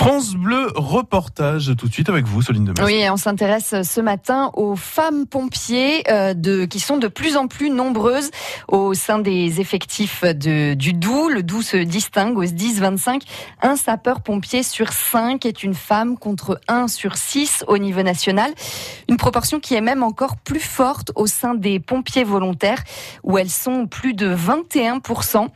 France Bleu reportage tout de suite avec vous, Soline Demes. Oui, on s'intéresse ce matin aux femmes pompiers euh, de, qui sont de plus en plus nombreuses au sein des effectifs du Doubs. Le Doubs se distingue aux 10-25. Un sapeur-pompier sur 5 est une femme contre 1 sur 6 au niveau national. Une proportion qui est même encore plus forte au sein des pompiers volontaires où elles sont plus de 21%.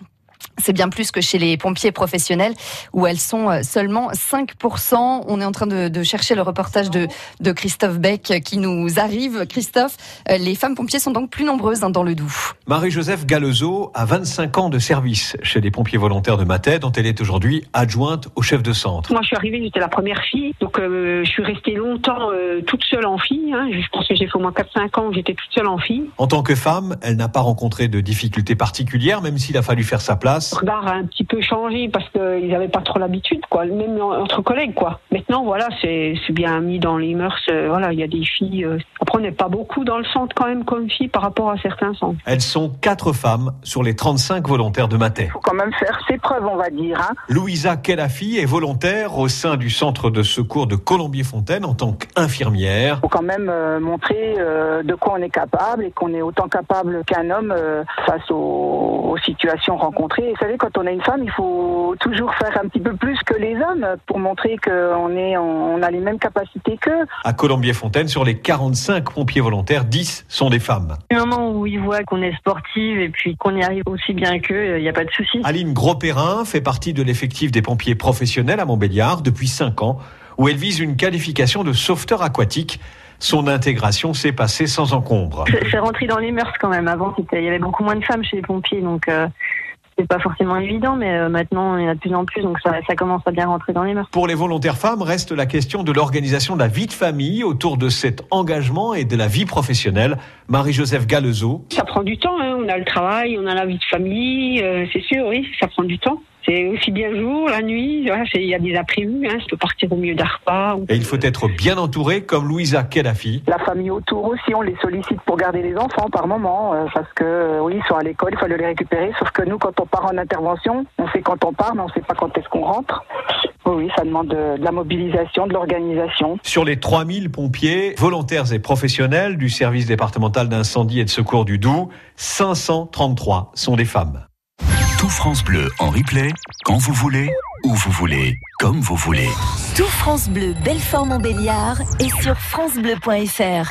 C'est bien plus que chez les pompiers professionnels où elles sont euh, seulement 5%. On est en train de, de chercher le reportage de, de, Christophe Beck qui nous arrive. Christophe, euh, les femmes pompiers sont donc plus nombreuses hein, dans le Doubs. Marie-Joseph Galezo a 25 ans de service chez les pompiers volontaires de Matet dont elle est aujourd'hui adjointe au chef de centre. Moi je suis arrivée, j'étais la première fille, donc euh, je suis restée longtemps euh, toute seule en fille. Hein. Je pense que j'ai fait au moins 4-5 ans où j'étais toute seule en fille. En tant que femme, elle n'a pas rencontré de difficultés particulières même s'il a fallu faire sa place regard a un petit peu changé parce qu'ils n'avaient pas trop l'habitude, quoi. Même entre collègues, quoi. Maintenant, voilà, c'est bien mis dans les mœurs. Euh, voilà, il y a des filles. Euh, après, on n'est pas beaucoup dans le centre quand même comme filles par rapport à certains centres. Elles sont quatre femmes sur les 35 volontaires de Matin. Il faut quand même faire ses preuves, on va dire. Hein. Louisa Kellafi est volontaire au sein du centre de secours de Colombier-Fontaine en tant qu'infirmière. Il faut quand même euh, montrer euh, de quoi on est capable et qu'on est autant capable qu'un homme euh, face aux, aux, situations rencontrées. Et savez, quand on a une femme, il faut toujours faire un petit peu plus que les hommes pour montrer qu'on est, on a les mêmes capacités qu'eux. À Colombier-Fontaine, sur les 45 pompiers volontaires, 10 sont des femmes. Du moment où ils voient qu'on est sportive et puis qu'on y arrive aussi bien qu'eux, il n'y a pas de souci. Aline Gros-Perrin fait partie de l'effectif des pompiers professionnels à Montbéliard depuis 5 ans, où elle vise une qualification de sauveteur aquatique. Son intégration s'est passée sans encombre. C'est rentré dans les mœurs quand même. Avant, il y avait beaucoup moins de femmes chez les pompiers, donc euh, c'est pas forcément évident, mais euh, maintenant il y en a de plus en plus, donc ça, ça, commence à bien rentrer dans les mœurs. Pour les volontaires femmes, reste la question de l'organisation de la vie de famille autour de cet engagement et de la vie professionnelle. Marie-Joseph Galezo. Ça prend du temps, hein. on a le travail, on a la vie de famille, euh, c'est sûr, oui, ça prend du temps. C'est aussi bien le jour, la nuit, il y a des imprévus, hein, je peux partir au milieu d'un repas. Et il faut être bien entouré, comme Louisa Kellafi. La famille autour aussi, on les sollicite pour garder les enfants par moment, euh, parce que euh, oui, ils sont à l'école, il faut les récupérer, sauf que nous, quand on part en intervention, on sait quand on part, mais on ne sait pas quand est-ce qu'on rentre. Oui, ça demande de, de la mobilisation, de l'organisation. Sur les 3000 pompiers, volontaires et professionnels du service départemental d'incendie et de secours du Doubs, 533 sont des femmes. Tout France Bleu en replay, quand vous voulez, où vous voulez, comme vous voulez. Tout France Bleu, Belfort Montbéliard et sur francebleu.fr.